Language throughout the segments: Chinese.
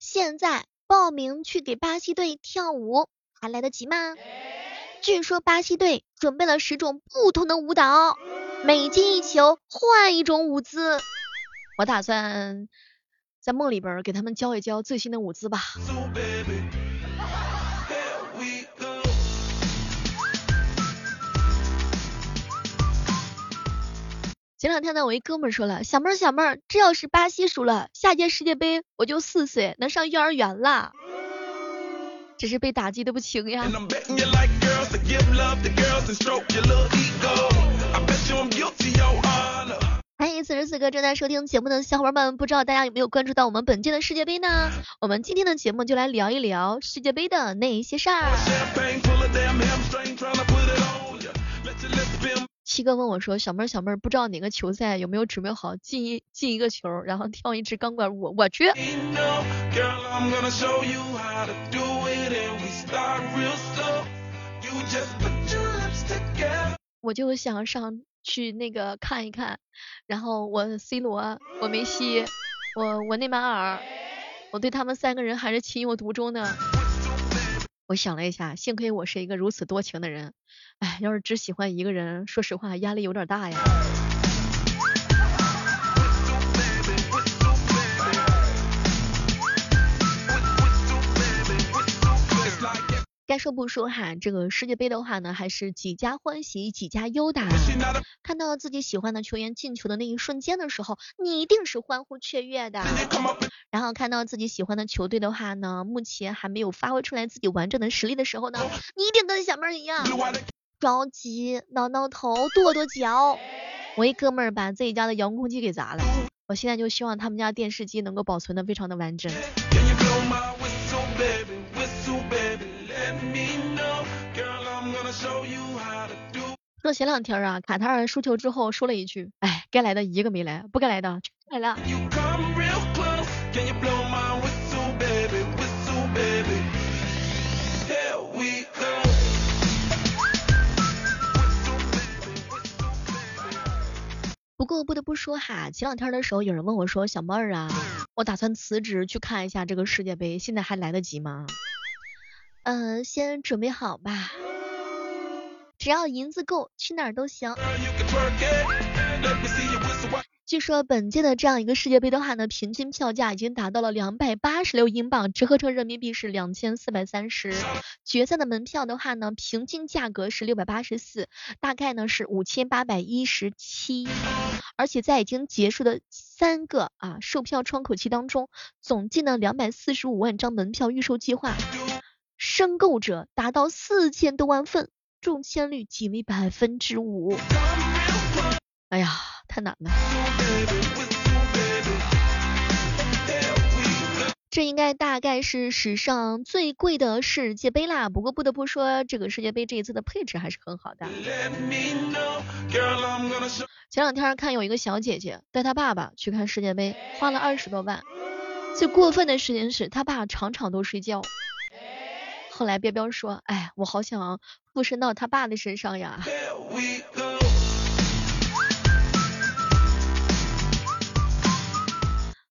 现在报名去给巴西队跳舞，还来得及吗？据说巴西队准备了十种不同的舞蹈，每进一球换一种舞姿。我打算在梦里边给他们教一教最新的舞姿吧。前两天呢，我一哥们说了，小妹儿小妹儿，这要是巴西输了，下届世界杯我就四岁，能上幼儿园了。只是被打击的不轻呀。欢迎此时此刻正在收听节目的小伙伴们，不知道大家有没有关注到我们本届的世界杯呢？我们今天的节目就来聊一聊世界杯的那一些事儿。七哥问我说：“小妹儿，小妹儿，不知道哪个球赛有没有准备好进一进一个球，然后跳一支钢管舞？我去！我就想上去那个看一看，然后我 C 罗，我梅西，我我内马尔，我对他们三个人还是情有独钟的。我想了一下，幸亏我是一个如此多情的人。”哎，要是只喜欢一个人，说实话压力有点大呀。该说不说哈，这个世界杯的话呢，还是几家欢喜几家忧的。看到自己喜欢的球员进球的那一瞬间的时候，你一定是欢呼雀跃的。然后看到自己喜欢的球队的话呢，目前还没有发挥出来自己完整的实力的时候呢，你一定跟小妹儿一样。着急挠挠头跺跺脚，我一哥们儿把自己家的遥控器给砸了，我现在就希望他们家电视机能够保存的非常的完整。说前两天啊，卡塔尔输球之后说了一句，哎，该来的一个没来，不该来的全来了。不过不得不说哈，前两天的时候有人问我说，小妹儿啊，我打算辞职去看一下这个世界杯，现在还来得及吗？嗯，先准备好吧，只要银子够，去哪儿都行。据说本届的这样一个世界杯的话呢，平均票价已经达到了两百八十六英镑，折合成人民币是两千四百三十。决赛的门票的话呢，平均价格是六百八十四，大概呢是五千八百一十七。而且在已经结束的三个啊售票窗口期当中，总计呢两百四十五万张门票预售计划，申购者达到四千多万份，中签率仅为百分之五。哎呀，太难了。这应该大概是史上最贵的世界杯啦。不过不得不说，这个世界杯这一次的配置还是很好的。前两天看有一个小姐姐带她爸爸去看世界杯，花了二十多万。最过分的事情是他爸场场都睡觉。后来彪彪说：“哎，我好想附身到他爸的身上呀。”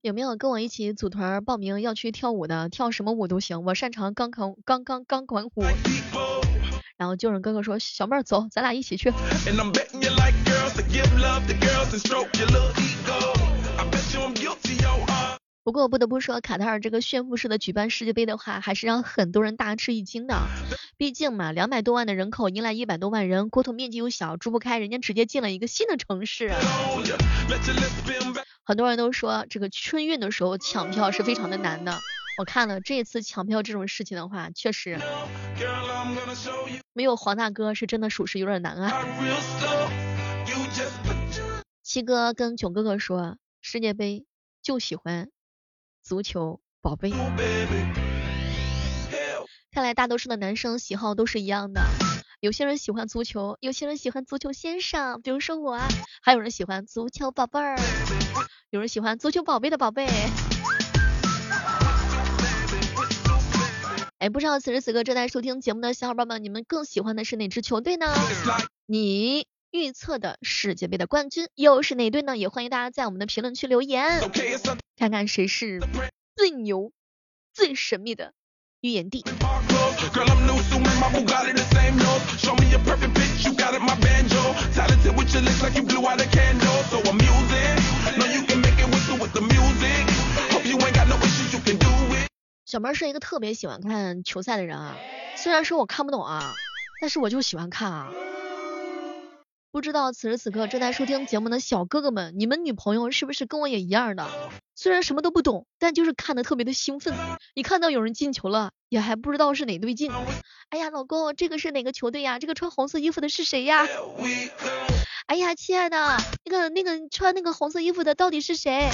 有没有跟我一起组团报名要去跳舞的？跳什么舞都行，我擅长钢管钢钢钢管舞。然后救人哥哥说：“小妹儿走，咱俩一起去。”不过不得不说，卡塔尔这个炫富式的举办世界杯的话，还是让很多人大吃一惊的。毕竟嘛，两百多万的人口迎来一百多万人，国土面积又小，住不开，人家直接建了一个新的城市。很多人都说，这个春运的时候抢票是非常的难的。我看了这次抢票这种事情的话，确实没有黄大哥是真的属实有点难啊。七哥跟囧哥哥说，世界杯就喜欢。足球宝贝，看来大多数的男生喜好都是一样的。有些人喜欢足球，有些人喜欢足球先生，比如说我，还有人喜欢足球宝贝儿，有人喜欢足球宝贝的宝贝。哎，不知道此时此刻正在收听节目的小伙伴们，你们更喜欢的是哪支球队呢？你预测的世界杯的冠军又是哪队呢？也欢迎大家在我们的评论区留言。看看谁是最牛。最神秘的预言帝。小妹是一个特别喜欢看球赛的人啊，虽然说我看不懂啊，但是我就喜欢看啊。不知道此时此刻正在收听节目的小哥哥们，你们女朋友是不是跟我也一样的？虽然什么都不懂，但就是看的特别的兴奋。一看到有人进球了，也还不知道是哪队进。哎呀，老公，这个是哪个球队呀？这个穿红色衣服的是谁呀？哎呀，亲爱的，那个那个穿那个红色衣服的到底是谁？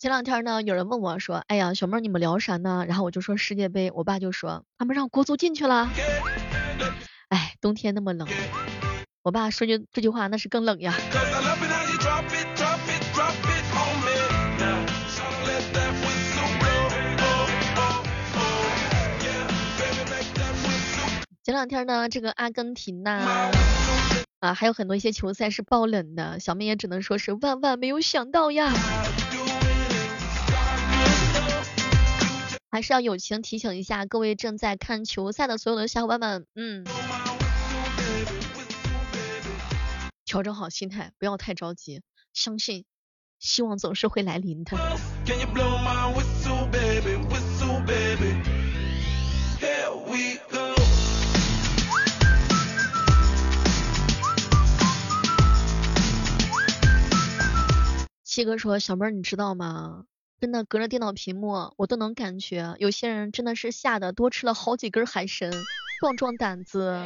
前两天呢，有人问我说：“哎呀，小妹你们聊啥呢？”然后我就说世界杯，我爸就说他们让国足进去了。哎，冬天那么冷，我爸说句这句话那是更冷呀。前两天呢，这个阿根廷呐，啊，还有很多一些球赛是爆冷的，小妹也只能说是万万没有想到呀。还是要友情提醒一下各位正在看球赛的所有的小伙伴们，嗯，调整好心态，不要太着急，相信希望总是会来临的。七哥说，小妹儿你知道吗？真的隔着电脑屏幕，我都能感觉有些人真的是吓得多吃了好几根海参，壮壮胆子。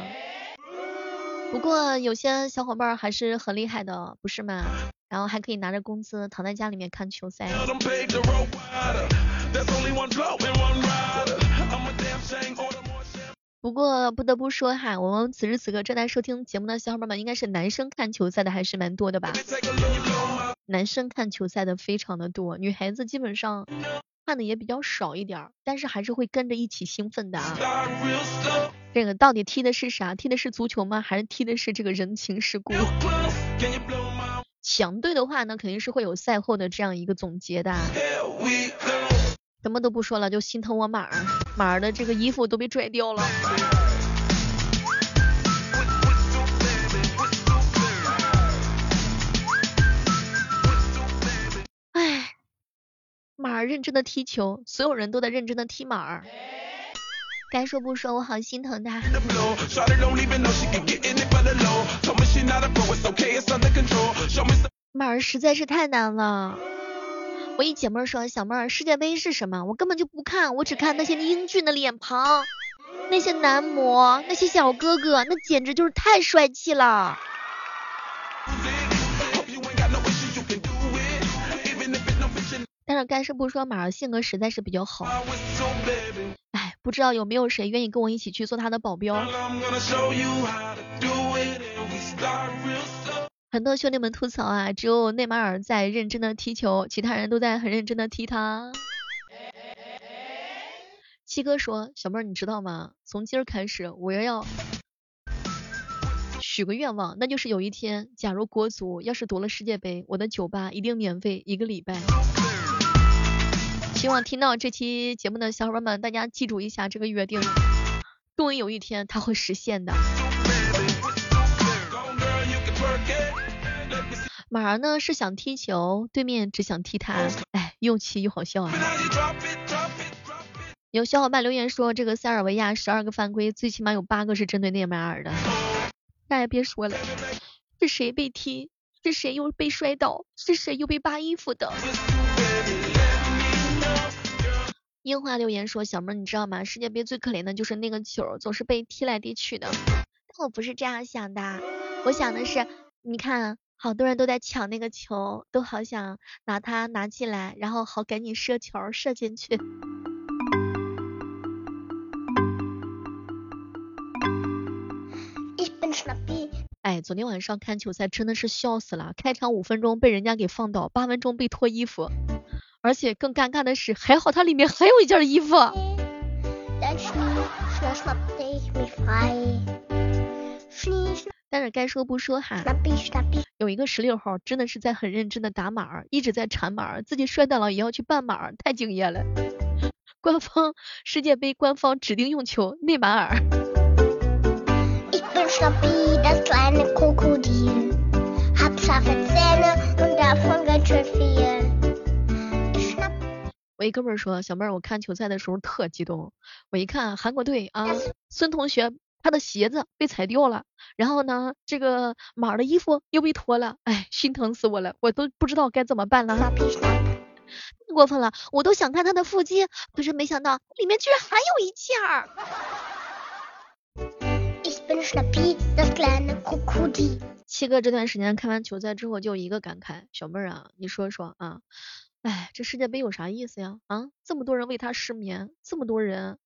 不过有些小伙伴还是很厉害的，不是吗？然后还可以拿着工资躺在家里面看球赛。不过不得不说哈，我们此时此刻正在收听节目的小伙伴们，应该是男生看球赛的还是蛮多的吧？男生看球赛的非常的多，女孩子基本上看的也比较少一点，但是还是会跟着一起兴奋的啊。这个到底踢的是啥？踢的是足球吗？还是踢的是这个人情世故？强队的话呢，肯定是会有赛后的这样一个总结的。什么都不说了，就心疼我马儿，马儿的这个衣服都被拽掉了。儿认真的踢球，所有人都在认真的踢马儿。该说不说，我好心疼他。马儿实在是太难了。我一姐妹说，小妹儿，世界杯是什么？我根本就不看，我只看那些英俊的脸庞，那些男模，那些小哥哥，那简直就是太帅气了。但是干事不说，马儿性格实在是比较好。哎，不知道有没有谁愿意跟我一起去做他的保镖？很多兄弟们吐槽啊，只有内马尔在认真的踢球，其他人都在很认真的踢他。七哥说，小妹儿你知道吗？从今儿开始，我要要许个愿望，那就是有一天，假如国足要是夺了世界杯，我的酒吧一定免费一个礼拜。希望听到这期节目的小伙伴们，大家记住一下这个约定，终于有一天它会实现的。马儿呢是想踢球，对面只想踢他，哎，又气又好笑啊！有小伙伴留言说，这个塞尔维亚十二个犯规，最起码有八个是针对内马尔的。那也别说了，是谁被踢？是谁又被摔倒？是谁又被扒衣服的？樱花留言说：“小妹，你知道吗？世界杯最可怜的就是那个球总是被踢来踢去的。但我不是这样想的，我想的是，你看，好多人都在抢那个球，都好想拿它拿进来，然后好赶紧射球射进去。”哎，昨天晚上看球赛真的是笑死了，开场五分钟被人家给放倒，八分钟被脱衣服。而且更尴尬的是，还好它里面还有一件衣服。大但是该说不说哈，有一个十六号真的是在很认真的打码，一直在缠码，自己摔倒了也要去办码，太敬业了。官方世界杯官方指定用球内马尔。我一哥们说，小妹儿，我看球赛的时候特激动。我一看韩国队啊，孙同学他的鞋子被踩掉了，然后呢，这个马的衣服又被脱了，哎，心疼死我了，我都不知道该怎么办了。太 过分了，我都想看他的腹肌，可是没想到里面居然还有一件儿。七哥这段时间看完球赛之后就一个感慨，小妹儿啊，你说说啊。哎，这世界杯有啥意思呀？啊，这么多人为他失眠，这么多人，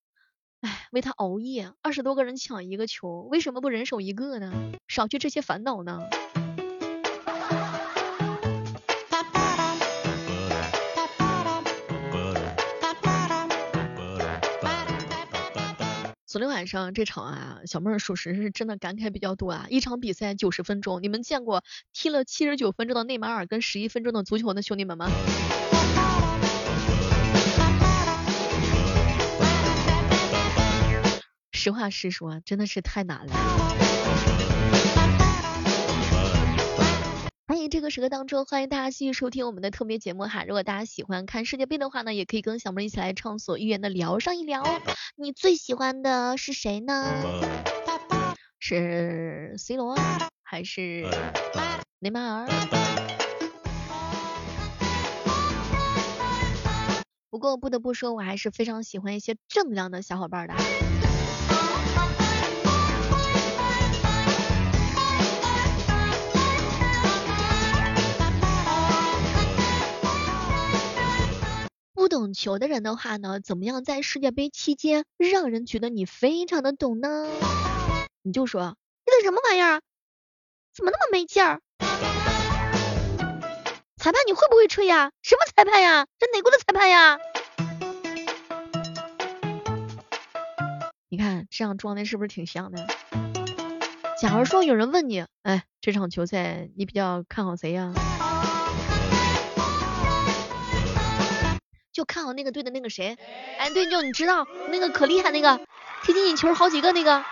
哎，为他熬夜，二十多个人抢一个球，为什么不人手一个呢？少去这些烦恼呢？昨天晚上这场啊，小妹儿属实是真的感慨比较多啊。一场比赛九十分钟，你们见过踢了七十九分钟的内马尔跟十一分钟的足球的兄弟们吗？实话实说，真的是太难了。欢迎这个时刻当中，欢迎大家继续收听我们的特别节目哈。如果大家喜欢看世界杯的话呢，也可以跟小妹一起来畅所欲言的聊上一聊。你最喜欢的是谁呢？是 C 罗还是内马尔？不过不得不说，我还是非常喜欢一些正能量的小伙伴的。懂球的人的话呢，怎么样在世界杯期间让人觉得你非常的懂呢？你就说这什么玩意儿，怎么那么没劲儿？裁判你会不会吹呀？什么裁判呀？这哪国的裁判呀？你看这样装的是不是挺像的？假如说有人问你，哎，这场球赛你比较看好谁呀？就看好那个队的那个谁，哎，对，就你知道那个可厉害那个踢进球好几个那个。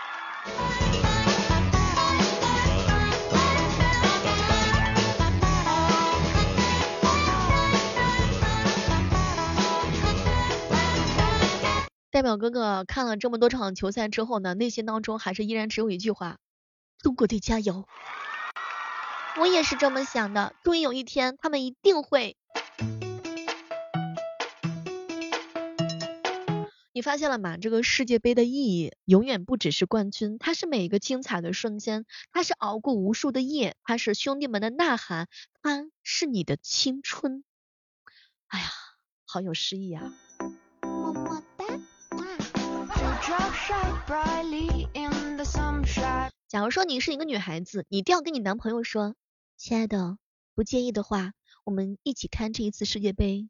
代表哥哥看了这么多场球赛之后呢，内心当中还是依然只有一句话：中国队加油！我也是这么想的，终于有一天他们一定会。你发现了吗？这个世界杯的意义永远不只是冠军，它是每一个精彩的瞬间，它是熬过无数的夜，它是兄弟们的呐喊，它是你的青春。哎呀，好有诗意啊！么么哒。假如说你是一个女孩子，你一定要跟你男朋友说，亲爱的，不介意的话，我们一起看这一次世界杯，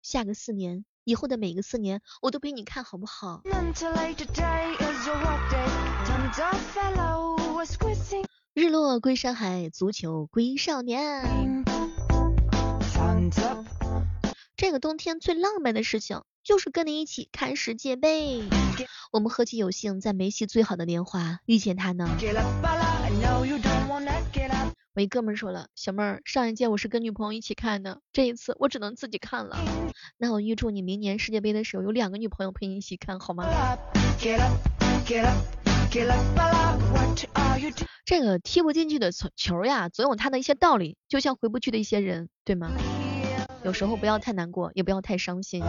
下个四年。以后的每个四年，我都陪你看好不好？日落归山海，足球归少年。这个冬天最浪漫的事情，就是跟你一起看世界杯。我们何其有幸，在梅西最好的年华遇见他呢？我一哥们说了，小妹儿，上一届我是跟女朋友一起看的，这一次我只能自己看了。那我预祝你明年世界杯的时候有两个女朋友陪你一起看，好吗？这个踢不进去的球呀，总有它的一些道理，就像回不去的一些人，对吗？有时候不要太难过，也不要太伤心。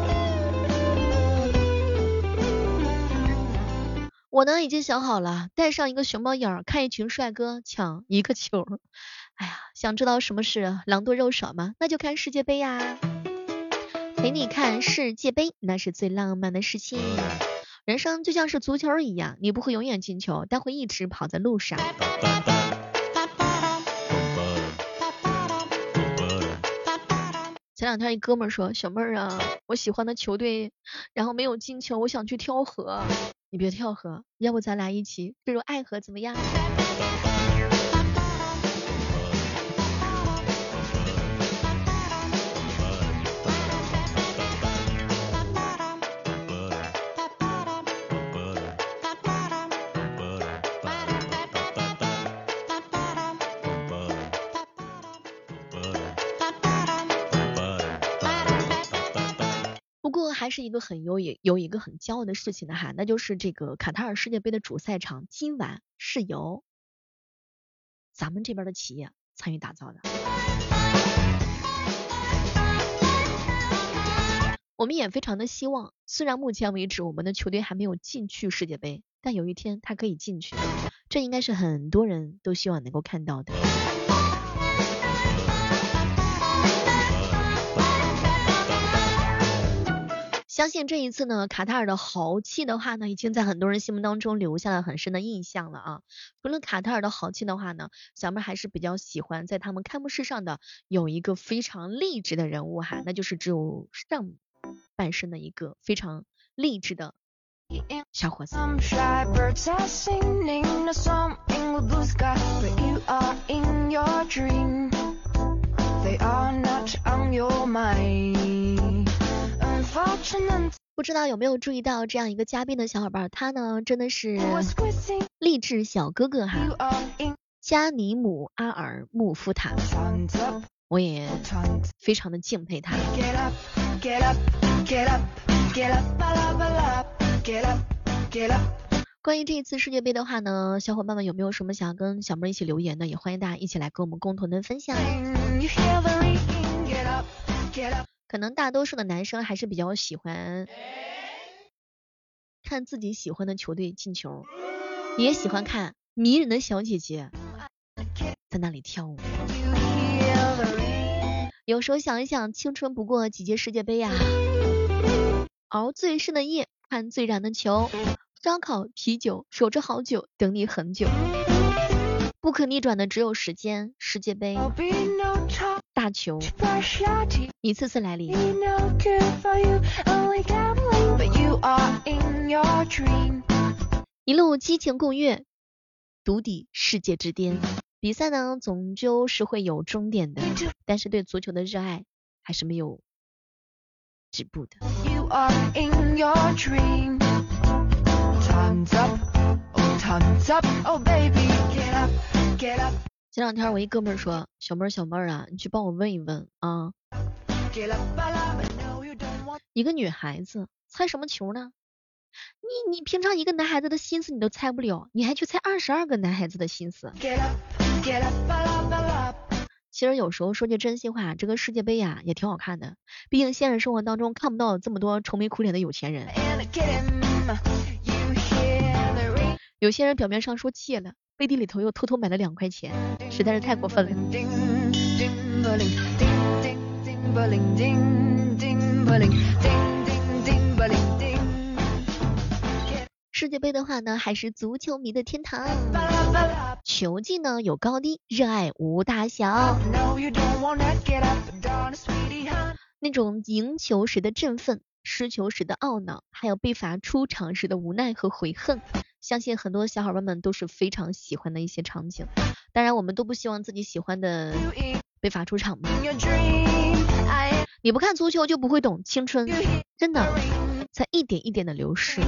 我呢已经想好了，戴上一个熊猫眼儿，看一群帅哥抢一个球。哎呀，想知道什么是狼多肉少吗？那就看世界杯呀，陪你看世界杯，那是最浪漫的事情。人生就像是足球一样，你不会永远进球，但会一直跑在路上。前两天一哥们说，小妹儿啊，我喜欢的球队，然后没有进球，我想去跳河。你别跳河，要不咱俩一起坠入爱河怎么样？是一个很有有有一个很骄傲的事情的哈，那就是这个卡塔尔世界杯的主赛场今晚是由咱们这边的企业参与打造的。我们也非常的希望，虽然目前为止我们的球队还没有进去世界杯，但有一天他可以进去，这应该是很多人都希望能够看到的。相信这一次呢，卡塔尔的豪气的话呢，已经在很多人心目当中留下了很深的印象了啊。除了卡塔尔的豪气的话呢，小妹还是比较喜欢在他们开幕式上的有一个非常励志的人物哈，那就是只有上。半身的一个非常励志的小伙子。不知道有没有注意到这样一个嘉宾的小伙伴，他呢真的是励志小哥哥哈，加尼姆阿尔穆夫塔，我也非常的敬佩他。关于这一次世界杯的话呢，小伙伴们有没有什么想要跟小妹一起留言的？也欢迎大家一起来跟我们共同的分享。可能大多数的男生还是比较喜欢看自己喜欢的球队进球，也喜欢看迷人的小姐姐在那里跳舞。有时候想一想，青春不过几届世界杯呀。熬最深的夜，看最燃的球，烧烤啤酒，守着好久，等你很久。不可逆转的只有时间，世界杯，大球，一次次来临。一路激情共跃，独抵世界之巅。比赛呢，终究是会有终点的，但是对足球的热爱还是没有止步的。前两天我一哥们说，小妹儿小妹儿啊，你去帮我问一问啊，一个女孩子猜什么球呢？你你平常一个男孩子的心思你都猜不了，你还去猜二十二个男孩子的心思？其实有时候说句真心话，这个世界杯呀也挺好看的，毕竟现实生活当中看不到这么多愁眉苦脸的有钱人。有些人表面上说借了，背地里头又偷偷买了两块钱，实在是太过分了。世界杯的话呢，还是足球迷的天堂。球技呢有高低，热爱无大小。那种赢球时的振奋，失球时的懊恼，还有被罚出场时的无奈和悔恨，相信很多小伙伴们都是非常喜欢的一些场景。当然，我们都不希望自己喜欢的被罚出场嘛。你不看足球就不会懂青春，真的在一点一点的流逝。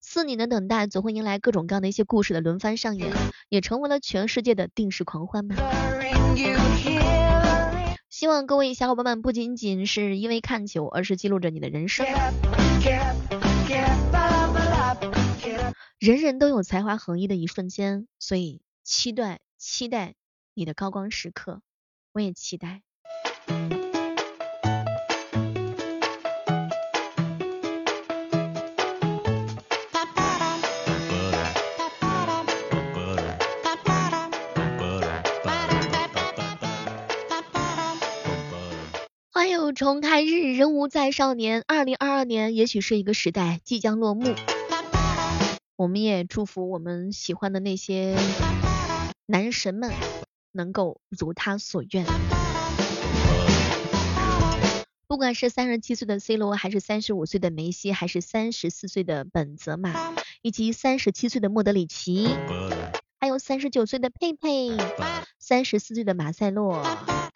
四年的等待，总会迎来各种各样的一些故事的轮番上演，也成为了全世界的定时狂欢吧。希望各位小伙伴们不仅仅是因为看球，而是记录着你的人生。人人都有才华横溢的一瞬间，所以期待期待你的高光时刻，我也期待。重开日，人无再少年。二零二二年也许是一个时代即将落幕，我们也祝福我们喜欢的那些男神们能够如他所愿。不管是三十七岁的 C 罗，还是三十五岁的梅西，还是三十四岁的本泽马，以及三十七岁的莫德里奇，还有三十九岁的佩佩，三十四岁的马塞洛。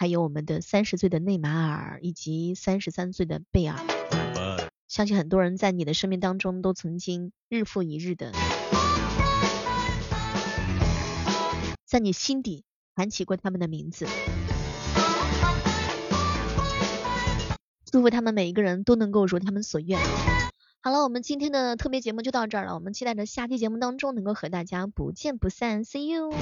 还有我们的三十岁的内马尔，以及三十三岁的贝尔，相信很多人在你的生命当中都曾经日复一日的，在你心底喊起过他们的名字。祝福他们每一个人都能够如他们所愿。好了，我们今天的特别节目就到这儿了，我们期待着下期节目当中能够和大家不见不散，See you。